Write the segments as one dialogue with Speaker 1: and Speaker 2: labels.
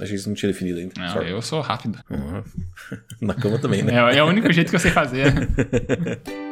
Speaker 1: A gente não tinha definido ainda.
Speaker 2: Não, Sorry. eu sou rápido.
Speaker 1: Uhum. Na cama também, né?
Speaker 2: É, é o único jeito que eu sei fazer.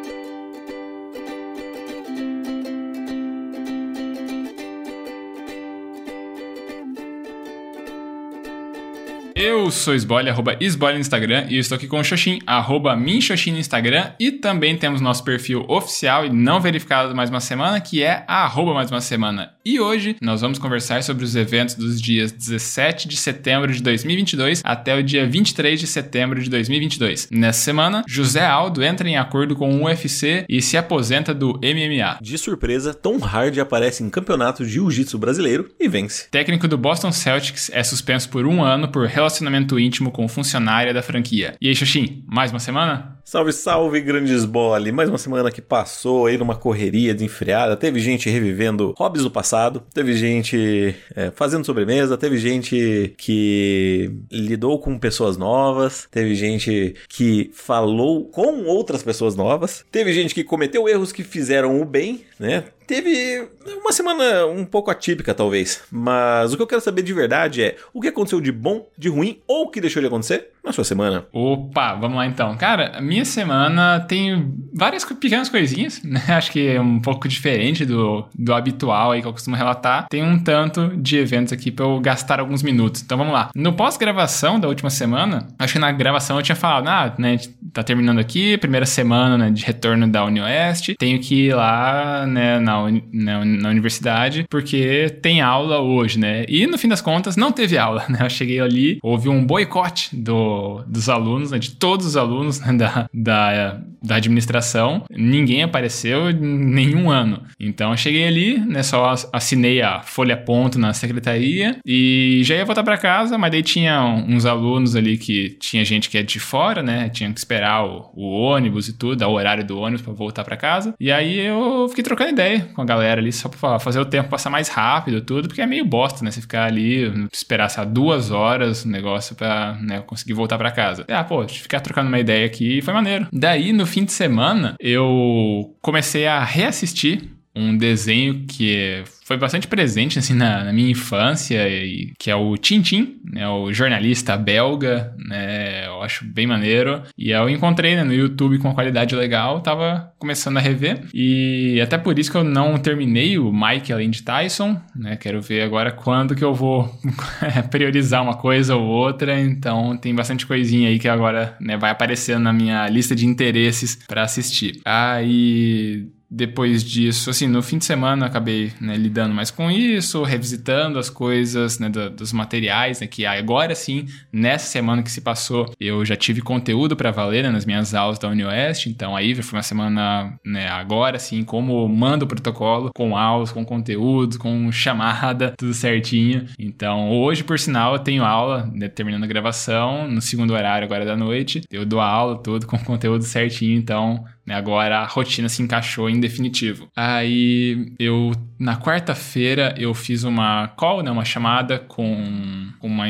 Speaker 2: Eu sou Sboile, arroba Sboile no Instagram, e eu estou aqui com o Xoxin, arroba Minxoxin no Instagram, e também temos nosso perfil oficial e não verificado mais uma semana, que é arroba mais uma semana. E hoje nós vamos conversar sobre os eventos dos dias 17 de setembro de 2022 até o dia 23 de setembro de 2022. Nessa semana, José Aldo entra em acordo com o UFC e se aposenta do MMA.
Speaker 1: De surpresa, Tom Hardy aparece em campeonato de jiu-jitsu brasileiro e vence.
Speaker 2: Técnico do Boston Celtics é suspenso por um ano por relacionamento relacionamento íntimo com funcionária da franquia. E aí, Xoxin, mais uma semana?
Speaker 1: Salve, salve, grandes bole! Mais uma semana que passou aí numa correria desenfreada. Teve gente revivendo hobbies do passado, teve gente é, fazendo sobremesa, teve gente que lidou com pessoas novas, teve gente que falou com outras pessoas novas, teve gente que cometeu erros que fizeram o bem, né? Teve uma semana um pouco atípica, talvez. Mas o que eu quero saber de verdade é o que aconteceu de bom, de ruim ou o que deixou de acontecer na sua semana.
Speaker 2: Opa, vamos lá então. Cara, a minha semana tem várias pequenas coisinhas, né? Acho que é um pouco diferente do, do habitual aí que eu costumo relatar. Tem um tanto de eventos aqui pra eu gastar alguns minutos. Então vamos lá. No pós-gravação da última semana, acho que na gravação eu tinha falado, ah, né, tá terminando aqui, primeira semana né, de retorno da Unioeste. Tenho que ir lá, né, na na, na, universidade, porque tem aula hoje, né? E no fim das contas, não teve aula, né? Eu cheguei ali, houve um boicote do, dos alunos, né? de todos os alunos né? da, da, da administração. Ninguém apareceu nenhum ano. Então eu cheguei ali, né? Só assinei a folha ponto na secretaria e já ia voltar para casa, mas daí tinha uns alunos ali que tinha gente que é de fora, né? Tinha que esperar o, o ônibus e tudo, o horário do ônibus para voltar para casa. E aí eu fiquei trocando ideia com a galera ali só pra fazer o tempo passar mais rápido tudo, porque é meio bosta, né? Você ficar ali, esperar, sei lá, duas horas o negócio pra né, conseguir voltar para casa. Ah, pô, ficar trocando uma ideia aqui foi maneiro. Daí, no fim de semana, eu comecei a reassistir um desenho que foi bastante presente assim na, na, minha infância e que é o Tintin, né, o jornalista belga, né, eu acho bem maneiro. E eu encontrei né, no YouTube com uma qualidade legal, tava começando a rever. E até por isso que eu não terminei o Mike além de Tyson, né, quero ver agora quando que eu vou priorizar uma coisa ou outra, então tem bastante coisinha aí que agora né, vai aparecendo na minha lista de interesses para assistir. Aí ah, depois disso, assim, no fim de semana acabei né, lidando mais com isso, revisitando as coisas, né, do, dos materiais, né, que agora sim, nessa semana que se passou, eu já tive conteúdo para valer né, nas minhas aulas da UniOeste, então aí foi uma semana, né, agora sim, como manda o protocolo, com aulas, com conteúdo, com chamada, tudo certinho. Então, hoje, por sinal, eu tenho aula, né, terminando a gravação, no segundo horário agora da noite, eu dou a aula tudo com conteúdo certinho, então né? Agora a rotina se encaixou em definitivo. Aí eu, na quarta-feira, eu fiz uma call, né? Uma chamada com uma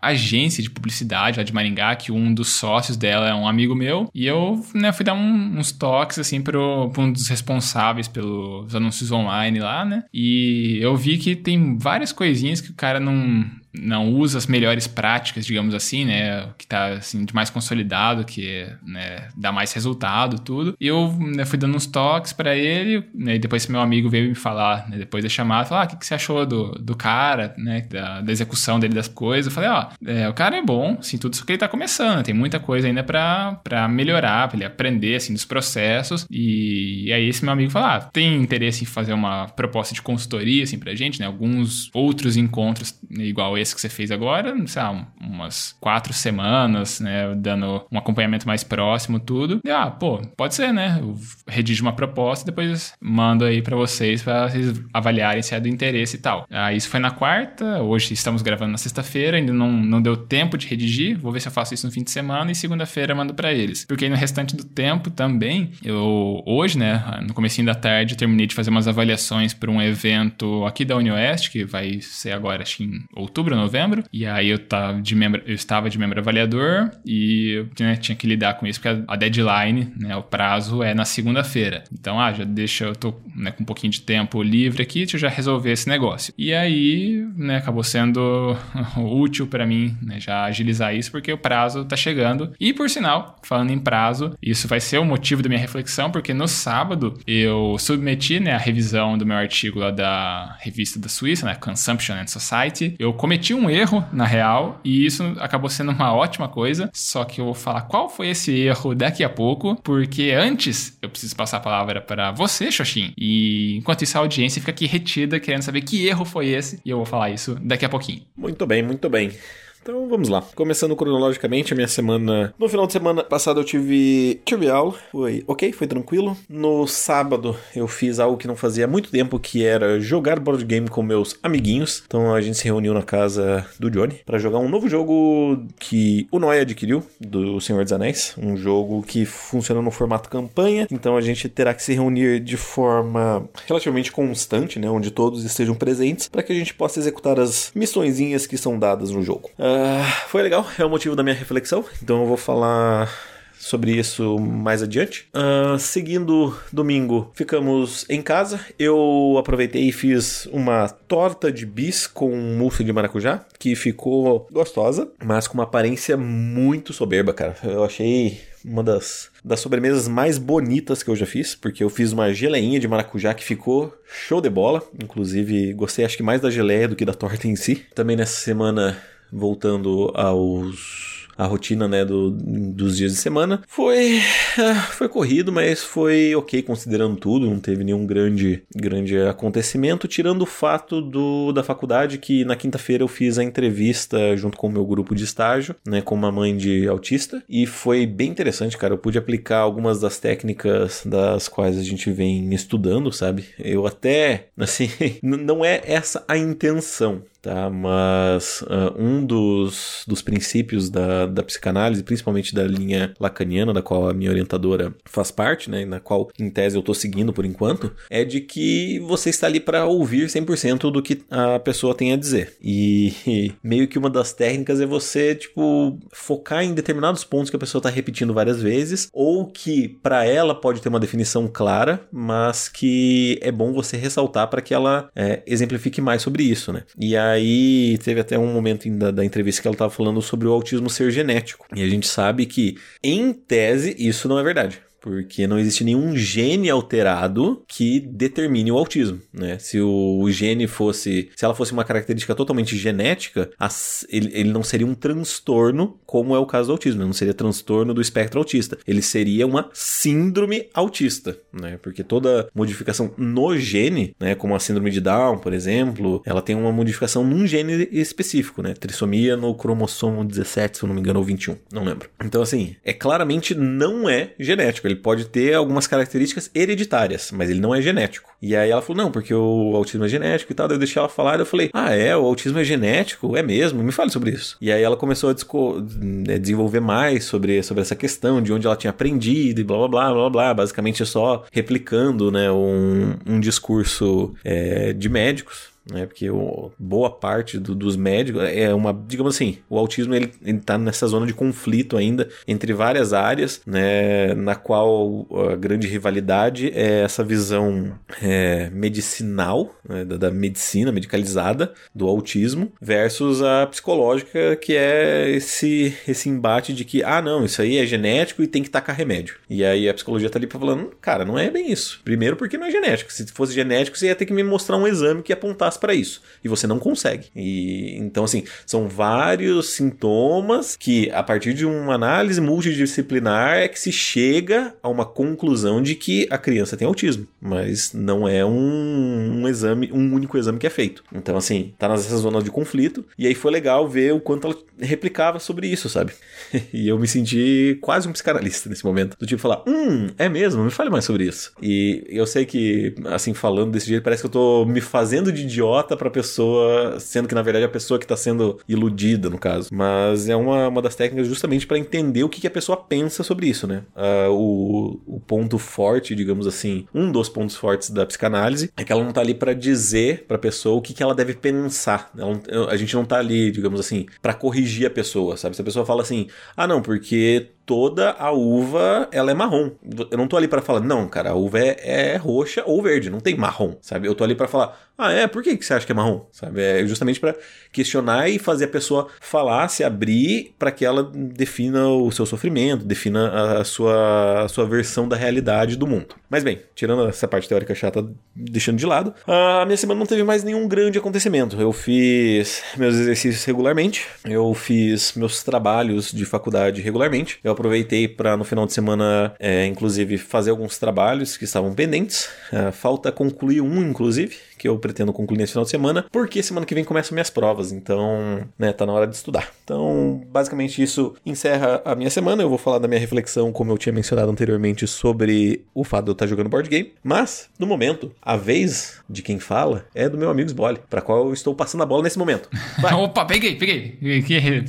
Speaker 2: agência de publicidade lá de Maringá, que um dos sócios dela é um amigo meu. E eu, né, fui dar um, uns toques, assim, pro, um dos responsáveis pelos anúncios online lá, né? E eu vi que tem várias coisinhas que o cara não não usa as melhores práticas, digamos assim, né, que tá assim de mais consolidado, que né, dá mais resultado, tudo. E eu né, fui dando uns toques para ele, né, e depois meu amigo veio me falar, né, depois da chamada, falar, ah, o que, que você achou do, do cara, né, da, da execução dele das coisas. Eu falei, ó, é, o cara é bom, assim, tudo isso que ele tá começando, tem muita coisa ainda para melhorar, para ele aprender, assim, dos processos. E, e, aí esse meu amigo falou, ah, tem interesse em fazer uma proposta de consultoria, assim, pra gente, né, alguns outros encontros igual esse esse que você fez agora, sei lá, umas quatro semanas, né? Dando um acompanhamento mais próximo, tudo. E, ah, pô, pode ser, né? Eu redijo uma proposta e depois mando aí para vocês, para vocês avaliarem se é do interesse e tal. Ah, isso foi na quarta, hoje estamos gravando na sexta-feira, ainda não, não deu tempo de redigir. Vou ver se eu faço isso no fim de semana e segunda-feira mando para eles. Porque no restante do tempo também, eu hoje, né, no comecinho da tarde, terminei de fazer umas avaliações para um evento aqui da UniOeste, que vai ser agora, acho que em outubro, outubro, novembro, e aí eu, tava de membro, eu estava de membro avaliador e né, tinha que lidar com isso, porque a deadline, né, o prazo é na segunda-feira. Então, ah, já deixa, eu tô né, com um pouquinho de tempo livre aqui, deixa eu já resolver esse negócio. E aí, né, acabou sendo útil para mim, né, já agilizar isso, porque o prazo tá chegando. E por sinal, falando em prazo, isso vai ser o motivo da minha reflexão, porque no sábado eu submeti, né, a revisão do meu artigo lá da revista da Suíça, né, Consumption and Society. Eu cometi um erro, na real, e isso acabou sendo uma ótima coisa, só que eu vou falar qual foi esse erro daqui a pouco, porque antes eu preciso passar a palavra para você, Xoxin, e enquanto isso a audiência fica aqui retida querendo saber que erro foi esse, e eu vou falar isso daqui a pouquinho.
Speaker 1: Muito bem, muito bem. Então vamos lá. Começando cronologicamente, a minha semana. No final de semana passada eu tive. Tive aula. Foi ok, foi tranquilo. No sábado eu fiz algo que não fazia muito tempo, que era jogar board game com meus amiguinhos. Então a gente se reuniu na casa do Johnny para jogar um novo jogo que o Noé adquiriu, do Senhor dos Anéis. Um jogo que funciona no formato campanha. Então a gente terá que se reunir de forma relativamente constante, né? Onde todos estejam presentes, para que a gente possa executar as missõezinhas que são dadas no jogo. Uh, Uh, foi legal, é o motivo da minha reflexão, então eu vou falar sobre isso mais adiante. Uh, seguindo domingo, ficamos em casa. Eu aproveitei e fiz uma torta de bis com mousse de maracujá, que ficou gostosa, mas com uma aparência muito soberba, cara. Eu achei uma das, das sobremesas mais bonitas que eu já fiz, porque eu fiz uma geleinha de maracujá que ficou show de bola. Inclusive, gostei acho que mais da geleia do que da torta em si. Também nessa semana voltando aos a rotina né, do, dos dias de semana. Foi, ah, foi corrido, mas foi ok considerando tudo, não teve nenhum grande, grande acontecimento, tirando o fato do, da faculdade que na quinta-feira eu fiz a entrevista junto com o meu grupo de estágio, né, com uma mãe de autista, e foi bem interessante, cara. Eu pude aplicar algumas das técnicas das quais a gente vem estudando, sabe? Eu até, assim, não é essa a intenção, tá? Mas uh, um dos, dos princípios da, da psicanálise, principalmente da linha lacaniana, da qual a minha orientadora faz parte, né? Na qual, em tese, eu estou seguindo por enquanto, é de que você está ali para ouvir 100% do que a pessoa tem a dizer. E, meio que uma das técnicas é você, tipo, focar em determinados pontos que a pessoa está repetindo várias vezes, ou que para ela pode ter uma definição clara, mas que é bom você ressaltar para que ela é, exemplifique mais sobre isso, né? E a aí teve até um momento da, da entrevista que ela estava falando sobre o autismo ser genético. E a gente sabe que, em tese, isso não é verdade porque não existe nenhum gene alterado que determine o autismo, né? Se o gene fosse, se ela fosse uma característica totalmente genética, ele, ele não seria um transtorno, como é o caso do autismo, ele não seria transtorno do espectro autista, ele seria uma síndrome autista, né? Porque toda modificação no gene, né, como a síndrome de Down, por exemplo, ela tem uma modificação num gene específico, né? Trissomia no cromossomo 17, se eu não me engano, ou 21, não lembro. Então assim, é claramente não é genético, ele pode ter algumas características hereditárias, mas ele não é genético. E aí ela falou, não, porque o autismo é genético e tal. Daí eu deixei ela falar e eu falei, ah, é, o autismo é genético? É mesmo? Me fale sobre isso. E aí ela começou a né, desenvolver mais sobre, sobre essa questão, de onde ela tinha aprendido e blá blá blá blá blá. Basicamente é só replicando, né, um, um discurso é, de médicos né? Porque o, boa parte do, dos médicos é uma, digamos assim, o autismo ele, está nessa zona de conflito ainda entre várias áreas, né? Na qual a grande rivalidade é essa visão é, medicinal né? da, da, medicina medicalizada do autismo versus a psicológica que é esse esse embate de que ah não isso aí é genético e tem que tacar remédio. E aí a psicologia tá ali falando cara não é bem isso. Primeiro porque não é genético. Se fosse genético você ia ter que me mostrar um exame que apontasse para isso. E você não consegue. E então, assim, são vários sintomas que, a partir de uma análise multidisciplinar, é que se chega a uma conclusão de que a criança tem autismo. Mas não é um, um exame, um único exame que é feito. Então, assim, tá nessa zona de conflito. E aí foi legal ver o quanto ela replicava sobre isso, sabe? e eu me senti quase um psicanalista nesse momento. Do tipo falar, hum, é mesmo? Me fale mais sobre isso. E eu sei que, assim, falando desse jeito, parece que eu tô me fazendo de idiota idiota pra pessoa, sendo que na verdade é a pessoa que tá sendo iludida, no caso. Mas é uma, uma das técnicas justamente para entender o que, que, a pessoa pensa sobre isso, né? Uh, o, o ponto forte, digamos assim, um dos pontos fortes da psicanálise é que ela não tá ali para dizer pra pessoa o que, que ela deve pensar. Ela, a gente não tá ali, digamos assim, para corrigir a pessoa, sabe? Se a pessoa fala assim, ah, não, porque toda a uva ela é marrom. Eu não tô ali para falar, não, cara, a uva é, é, roxa ou verde, não tem marrom, sabe? Eu tô ali para falar, ah, é, por que, que você acha que é marrom? Sabe? É justamente para questionar e fazer a pessoa falar, se abrir para que ela defina o seu sofrimento, defina a sua, a sua versão da realidade do mundo. Mas bem, tirando essa parte teórica chata, deixando de lado, a minha semana não teve mais nenhum grande acontecimento. Eu fiz meus exercícios regularmente, eu fiz meus trabalhos de faculdade regularmente, eu aproveitei para no final de semana, é, inclusive, fazer alguns trabalhos que estavam pendentes. É, falta concluir um, inclusive, que eu pretendo concluir nesse final de semana, porque semana que vem começam minhas provas, então, né, tá na hora de estudar. Então, basicamente isso encerra a minha semana. Eu vou falar da minha reflexão, como eu tinha mencionado anteriormente, sobre o fato de eu estar jogando board game, mas, no momento, a vez de quem fala é do meu amigo Sbole, para qual eu estou passando a bola nesse momento.
Speaker 2: Opa, peguei, peguei.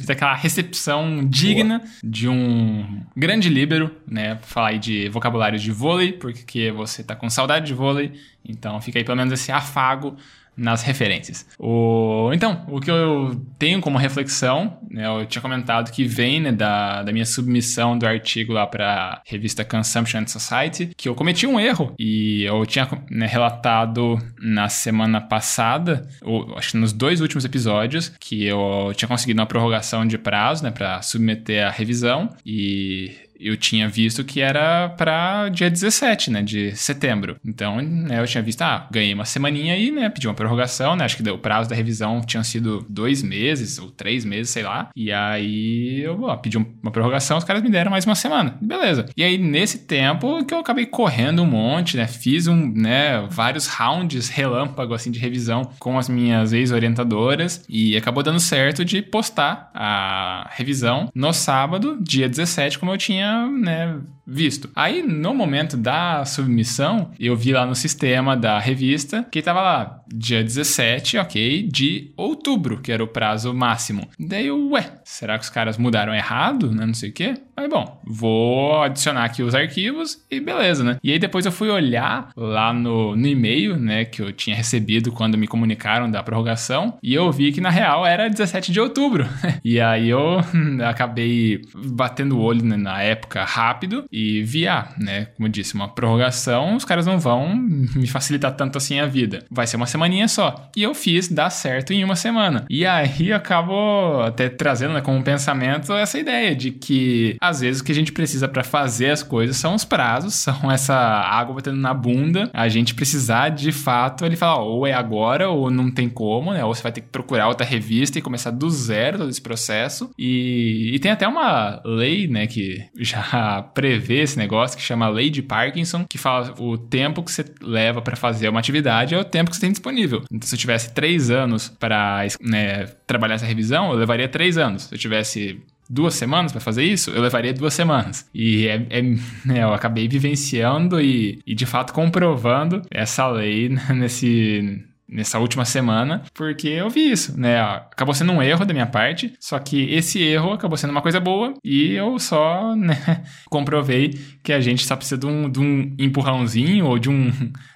Speaker 2: Aquela recepção digna Boa. de um grande líbero, né, falar aí de vocabulário de vôlei, porque você tá com saudade de vôlei, então fica aí pelo menos esse afago nas referências. O, então, o que eu tenho como reflexão, né, eu tinha comentado que vem né, da, da minha submissão do artigo lá para a revista Consumption and Society, que eu cometi um erro e eu tinha né, relatado na semana passada, ou acho que nos dois últimos episódios, que eu tinha conseguido uma prorrogação de prazo né, para submeter a revisão e eu tinha visto que era para dia 17, né, de setembro. Então, né, eu tinha visto, ah, ganhei uma semaninha aí, né, pedi uma prorrogação, né, acho que o prazo da revisão tinha sido dois meses ou três meses, sei lá. E aí eu ó, pedi uma prorrogação, os caras me deram mais uma semana. Beleza. E aí, nesse tempo que eu acabei correndo um monte, né, fiz um, né, vários rounds relâmpago, assim, de revisão com as minhas ex-orientadoras e acabou dando certo de postar a revisão no sábado, dia 17, como eu tinha tinha, né, visto. Aí, no momento da submissão, eu vi lá no sistema da revista que tava lá, dia 17, ok, de outubro, que era o prazo máximo. Daí eu, ué, será que os caras mudaram errado, né, não sei o quê? Aí, bom, vou adicionar aqui os arquivos e beleza, né? E aí depois eu fui olhar lá no, no e-mail, né, que eu tinha recebido quando me comunicaram da prorrogação, e eu vi que na real era 17 de outubro. e aí eu acabei batendo o olho né, na época rápido e ah, né? Como eu disse, uma prorrogação, os caras não vão me facilitar tanto assim a vida. Vai ser uma semaninha só. E eu fiz dar certo em uma semana. E aí acabo até trazendo né, como pensamento essa ideia de que às vezes o que a gente precisa para fazer as coisas são os prazos, são essa água batendo na bunda, a gente precisar de fato ele falar, ou é agora ou não tem como, né? Ou você vai ter que procurar outra revista e começar do zero todo esse processo. E, e tem até uma lei, né, que já prevê esse negócio que chama Lei de Parkinson, que fala o tempo que você leva para fazer uma atividade é o tempo que você tem disponível. Então, se eu tivesse três anos para né, trabalhar essa revisão, eu levaria três anos. Se eu tivesse duas semanas para fazer isso, eu levaria duas semanas. E é, é, né, eu acabei vivenciando e, e de fato comprovando essa lei nesse nessa última semana, porque eu vi isso, né? Acabou sendo um erro da minha parte, só que esse erro acabou sendo uma coisa boa e eu só, né, comprovei que a gente só precisa de um, de um empurrãozinho ou de um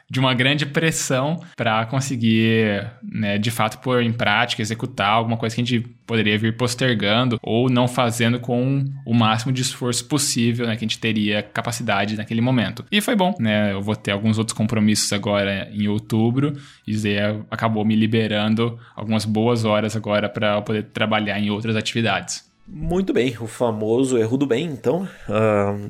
Speaker 2: de uma grande pressão para conseguir, né, de fato pôr em prática, executar alguma coisa que a gente poderia vir postergando ou não fazendo com o máximo de esforço possível, né, que a gente teria capacidade naquele momento. E foi bom, né? Eu vou ter alguns outros compromissos agora em outubro e acabou me liberando algumas boas horas agora para poder trabalhar em outras atividades.
Speaker 1: Muito bem, o famoso erro do bem, então. Uh,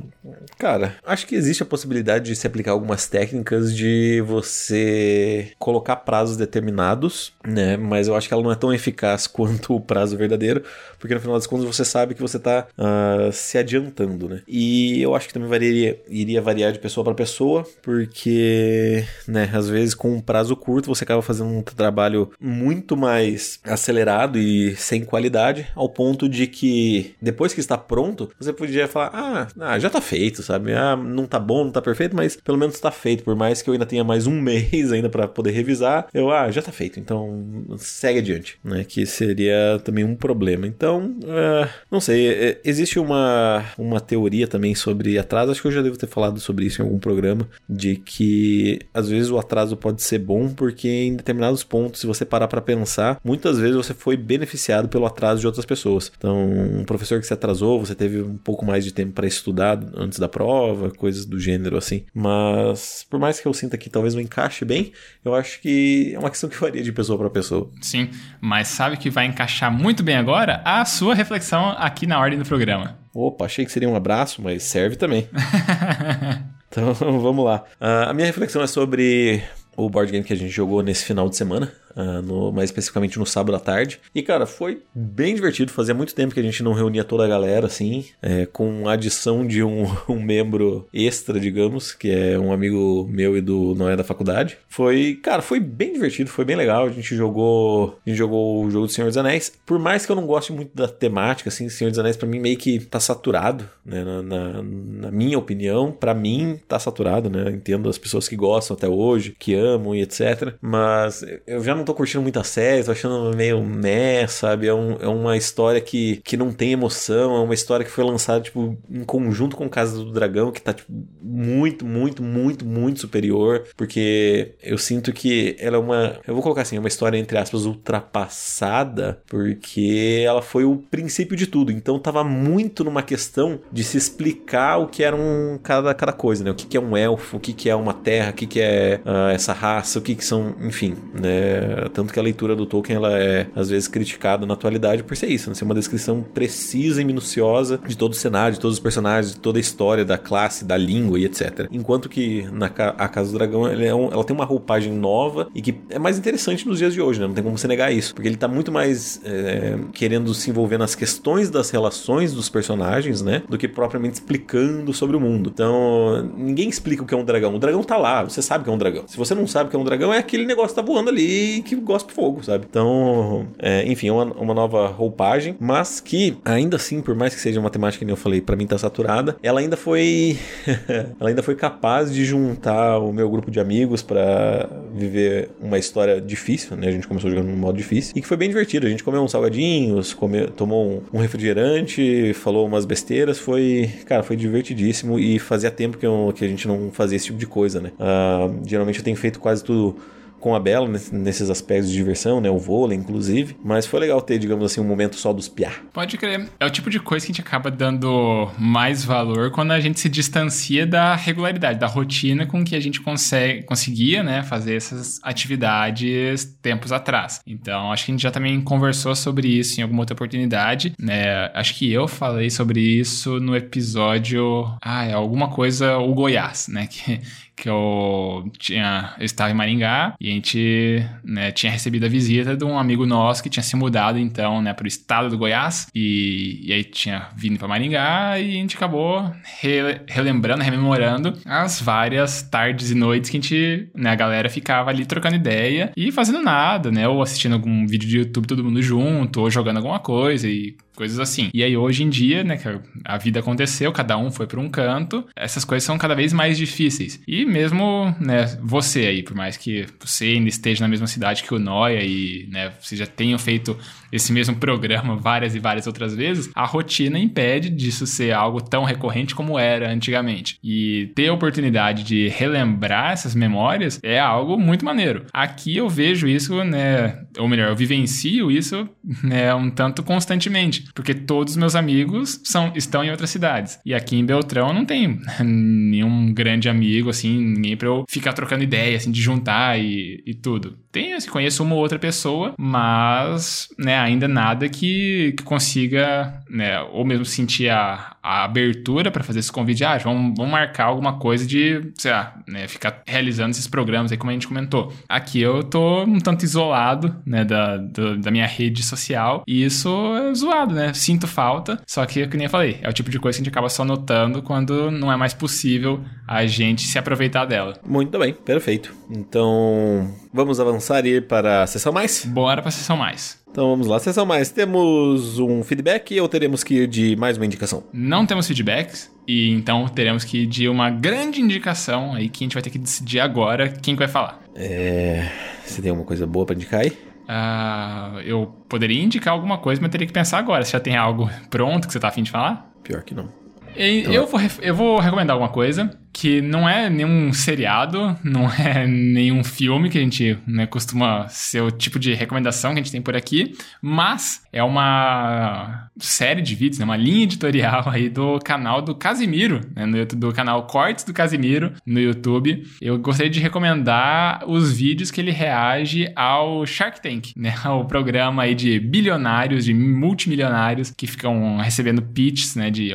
Speaker 1: cara, acho que existe a possibilidade de se aplicar algumas técnicas de você colocar prazos determinados, né? Mas eu acho que ela não é tão eficaz quanto o prazo verdadeiro, porque no final das contas você sabe que você está uh, ah, se adiantando, né? E eu acho que também variaria, iria variar de pessoa para pessoa, porque, né, às vezes com um prazo curto você acaba fazendo um trabalho muito mais acelerado e sem qualidade, ao ponto de que que depois que está pronto, você podia falar, ah, ah, já tá feito, sabe? Ah, não tá bom, não tá perfeito, mas pelo menos está feito. Por mais que eu ainda tenha mais um mês ainda para poder revisar, eu, ah, já tá feito, então segue adiante, né? Que seria também um problema. Então, uh, não sei, é, existe uma, uma teoria também sobre atraso, acho que eu já devo ter falado sobre isso em algum programa, de que às vezes o atraso pode ser bom porque em determinados pontos, se você parar para pensar, muitas vezes você foi beneficiado pelo atraso de outras pessoas. Então, um professor que se atrasou, você teve um pouco mais de tempo para estudar antes da prova, coisas do gênero assim. Mas, por mais que eu sinta que talvez não encaixe bem, eu acho que é uma questão que varia de pessoa para pessoa.
Speaker 2: Sim, mas sabe que vai encaixar muito bem agora a sua reflexão aqui na ordem do programa.
Speaker 1: Opa, achei que seria um abraço, mas serve também. então vamos lá. Uh, a minha reflexão é sobre o board game que a gente jogou nesse final de semana, uh, no, mais especificamente no sábado à tarde. E, cara, foi bem divertido. Fazia muito tempo que a gente não reunia toda a galera, assim, é, com a adição de um, um, membro extra, digamos, que é um amigo meu e do Noé da faculdade. Foi, cara, foi bem divertido, foi bem legal. A gente jogou, a gente jogou o jogo do Senhor dos Anéis. Por mais que eu não goste muito da temática, assim, Senhor dos Anéis para mim meio que tá saturado, né? Na, na, na minha opinião, para mim tá saturado, né? Entendo as pessoas que gostam até hoje, que amam e etc. Mas eu já não tô curtindo muito a série, tô achando meio meh, sabe? É, um, é uma história que, que não tem emoção, é uma história que foi lançada, tipo, em conjunto com Casa do Dragão, que tá, tipo, muito, muito, muito, muito superior, porque eu sinto que ela é uma, eu vou colocar assim, é uma história, entre aspas, ultrapassada, porque ela foi o princípio de tudo, então tava muito numa questão de se explicar o que era um, cada, cada coisa, né? O que, que é um elfo, o que, que é uma terra, o que, que é uh, essa raça, o que, que são, enfim, né? Tanto que a leitura do Tolkien ela é às vezes criticada na atualidade por ser isso, né? ser uma descrição precisa e minuciosa de todo o cenário, de todos os personagens, de toda a história da classe, da língua e etc. Enquanto que na a Casa do Dragão ela, é um, ela tem uma roupagem nova e que é mais interessante nos dias de hoje, né? Não tem como você negar isso, porque ele tá muito mais é, querendo se envolver nas questões das relações dos personagens, né? Do que propriamente explicando sobre o mundo. Então, ninguém explica o que é um dragão. O dragão tá lá, você sabe que é um dragão. Se você não sabe que é um dragão, é aquele negócio que tá voando ali que gospa fogo, sabe? Então, é, enfim, uma, uma nova roupagem, mas que ainda assim, por mais que seja uma temática que eu falei, para mim tá saturada, ela ainda foi ela ainda foi capaz de juntar o meu grupo de amigos para viver uma história difícil, né? A gente começou jogando num modo difícil e que foi bem divertido. A gente comeu uns salgadinhos, comeu, tomou um, um refrigerante, falou umas besteiras, foi, cara, foi divertidíssimo e fazia tempo que, eu, que a gente não fazia esse tipo de coisa, né? Uh, geralmente eu tenho feito quase tudo com a Bela nesses aspectos de diversão, né? O vôlei, inclusive. Mas foi legal ter, digamos assim, um momento só dos piá.
Speaker 2: Pode crer. É o tipo de coisa que a gente acaba dando mais valor quando a gente se distancia da regularidade, da rotina com que a gente consegue, conseguia, né? Fazer essas atividades tempos atrás. Então, acho que a gente já também conversou sobre isso em alguma outra oportunidade, né? Acho que eu falei sobre isso no episódio... Ah, é alguma coisa... O Goiás, né? Que, que eu tinha eu estava em Maringá e a gente né, tinha recebido a visita de um amigo nosso que tinha se mudado então né para o estado do Goiás e, e aí tinha vindo para Maringá e a gente acabou re, relembrando rememorando as várias tardes e noites que a gente né a galera ficava ali trocando ideia e fazendo nada né ou assistindo algum vídeo de YouTube todo mundo junto ou jogando alguma coisa e coisas assim. E aí hoje em dia, né, que a vida aconteceu, cada um foi para um canto, essas coisas são cada vez mais difíceis. E mesmo, né, você aí, por mais que você ainda esteja na mesma cidade que o Noia e, né, você já tenha feito esse mesmo programa várias e várias outras vezes, a rotina impede disso ser algo tão recorrente como era antigamente. E ter a oportunidade de relembrar essas memórias é algo muito maneiro. Aqui eu vejo isso, né, ou melhor, eu vivencio isso, né, um tanto constantemente porque todos os meus amigos são, estão em outras cidades. E aqui em Beltrão não tem nenhum grande amigo, assim, ninguém pra eu ficar trocando ideia, assim, de juntar e, e tudo. Tem, assim, conheço uma ou outra pessoa, mas, né, ainda nada que, que consiga, né, ou mesmo sentir a, a abertura para fazer esse convite. Ah, vamos, vamos marcar alguma coisa de, sei lá, né, ficar realizando esses programas aí, como a gente comentou. Aqui eu tô um tanto isolado, né, da, da, da minha rede social, e isso é zoado, né? Sinto falta, só que, como eu falei, é o tipo de coisa que a gente acaba só notando quando não é mais possível a gente se aproveitar dela.
Speaker 1: Muito bem, perfeito. Então, vamos avançar e ir para a sessão mais?
Speaker 2: Bora pra sessão mais.
Speaker 1: Então vamos lá, sessão mais. Temos um feedback ou teremos que ir de mais uma indicação?
Speaker 2: Não temos feedbacks, e então teremos que ir de uma grande indicação aí que a gente vai ter que decidir agora quem que vai falar.
Speaker 1: É. Você tem alguma coisa boa pra indicar aí?
Speaker 2: Ah, eu poderia indicar alguma coisa, mas teria que pensar agora. Você já tem algo pronto que você tá afim de falar?
Speaker 1: Pior que não.
Speaker 2: E- Eu vou, eu vou recomendar alguma coisa que não é nenhum seriado, não é nenhum filme que a gente né, costuma ser o tipo de recomendação que a gente tem por aqui, mas é uma série de vídeos, né, uma linha editorial aí do canal do Casimiro, né, no YouTube- do canal Cortes do Casimiro no YouTube. Eu gostaria de recomendar os vídeos que ele reage ao Shark Tank, né, o programa aí de bilionários, de multimilionários que ficam recebendo pitches, né, de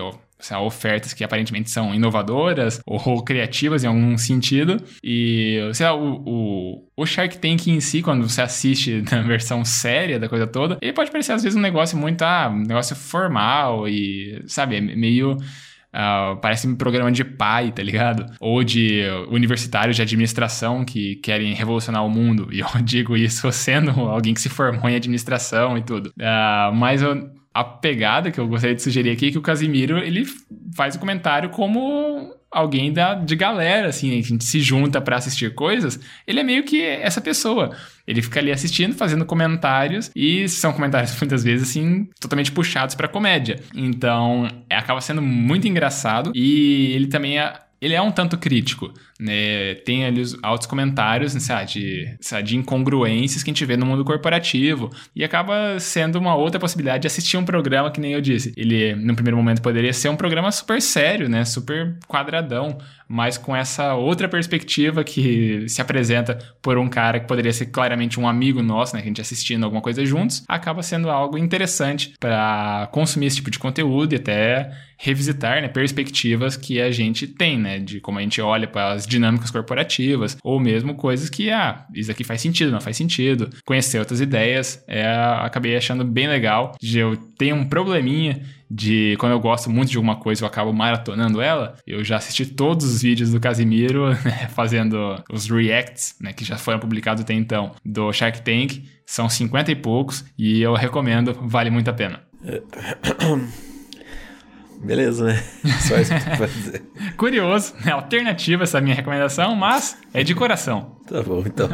Speaker 2: lá, ofertas que aparentemente são inovadoras ou criativas em algum sentido. E, sei lá, o, o, o Shark Tank em si, quando você assiste na versão séria da coisa toda, ele pode parecer às vezes um negócio muito, ah, um negócio formal e, sabe, meio. ah, parece um programa de pai, tá ligado? Ou de universitários de administração que querem revolucionar o mundo. E eu digo isso sendo alguém que se formou em administração e tudo. Ah, mas eu, a pegada que eu gostaria de sugerir aqui é que o Casimiro, ele faz o comentário como alguém da, de galera, assim, né? a gente se junta pra assistir coisas, ele é meio que essa pessoa. Ele fica ali assistindo, fazendo comentários, e são comentários muitas vezes, assim, totalmente puxados pra comédia. Então, é, acaba sendo muito engraçado, e ele também é ele é um tanto crítico, né? Tem ali os altos comentários, né, de, de incongruências que a gente vê no mundo corporativo e acaba sendo uma outra possibilidade de assistir um programa que nem eu disse. Ele, no primeiro momento, poderia ser um programa super sério, né? Super quadradão, mas com essa outra perspectiva que se apresenta por um cara que poderia ser claramente um amigo nosso, né? Que a gente assistindo alguma coisa juntos, acaba sendo algo interessante para consumir esse tipo de conteúdo e até revisitar né, perspectivas que a gente tem, né? De como a gente olha para as dinâmicas corporativas, ou mesmo coisas que, ah, isso aqui faz sentido, não faz sentido. Conhecer outras ideias, é, acabei achando bem legal. Eu tenho um probleminha de quando eu gosto muito de alguma coisa eu acabo maratonando ela. Eu já assisti todos os vídeos do Casimiro né, fazendo os reacts, né, que já foram publicados até então, do Shark Tank. São 50 e poucos e eu recomendo, vale muito a pena.
Speaker 1: Beleza, né? Só isso que vai dizer.
Speaker 2: Curioso, é alternativa essa minha recomendação, mas é de coração.
Speaker 1: Tá bom, então.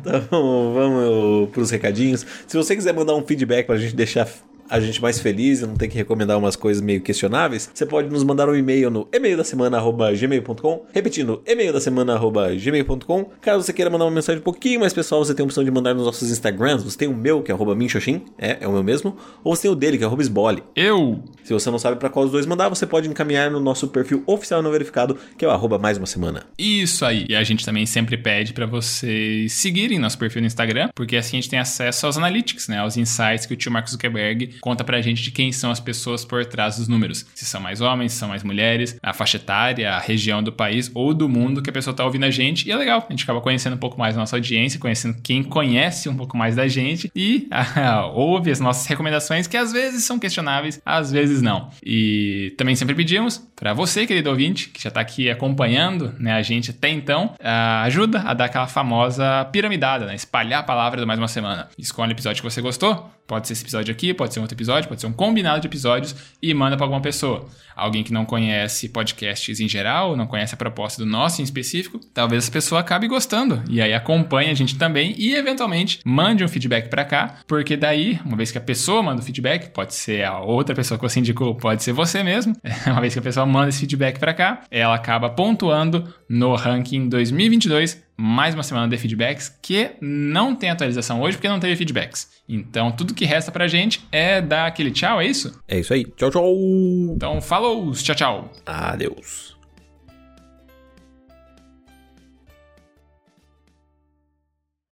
Speaker 1: então vamos pros recadinhos. Se você quiser mandar um feedback pra gente deixar a gente mais feliz e não ter que recomendar umas coisas meio questionáveis, você pode nos mandar um e-mail no e-mail da semana@gmail.com, repetindo, e-mail da semana@gmail.com. Caso você queira mandar uma mensagem um pouquinho mais pessoal, você tem a opção de mandar nos nossos Instagrams. Você tem o meu, que é arroba minxoxin, é, é o meu mesmo, ou você tem o dele, que é arroba esbole.
Speaker 2: Eu
Speaker 1: Se você não sabe pra qual dos dois mandar, você pode encaminhar no nosso perfil oficial não verificado, que é o arroba mais uma semana.
Speaker 2: Isso aí. E a gente também sempre pede pra vocês seguirem nosso perfil no Instagram, porque assim a gente tem acesso aos analytics, né, aos insights que o tio Mark Zuckerberg conta pra gente de quem são as pessoas por trás dos números. Se são mais homens, se são mais mulheres, a faixa etária, a região do país ou do mundo que a pessoa tá ouvindo a gente. E é legal, a gente acaba conhecendo um pouco mais a nossa audiência, conhecendo quem conhece um pouco mais da gente e ah, ouve as nossas recomendações que às vezes são questionáveis, às vezes não. E também sempre pedimos pra você, querido ouvinte, que já tá aqui acompanhando né, a gente até então, ah, ajuda a dar aquela famosa piramidada, né? Espalhar a palavra do mais uma semana. Escolhe o episódio que você gostou. Pode ser esse episódio aqui, pode ser um outro episódio, pode ser um combinado de episódios e manda pra alguma pessoa. Alguém que não conhece podcasts em geral, não conhece a proposta do nosso em específico, talvez essa pessoa acabe gostando. E aí acompanhe a gente também e, eventualmente, mande um feedback pra cá, porque daí, uma vez que a pessoa manda o feedback, pode ser a outra pessoa que você indicou, pode ser você mesmo, uma vez que a pessoa manda esse feedback pra cá, ela acaba pontuando no ranking 2022 mais uma semana de feedbacks que não tem atualização hoje porque não teve feedbacks. Então, tudo que resta pra gente é dar aquele tchau, é isso?
Speaker 1: É isso aí. Tchau, tchau.
Speaker 2: Então, falou, tchau, tchau.
Speaker 1: Adeus.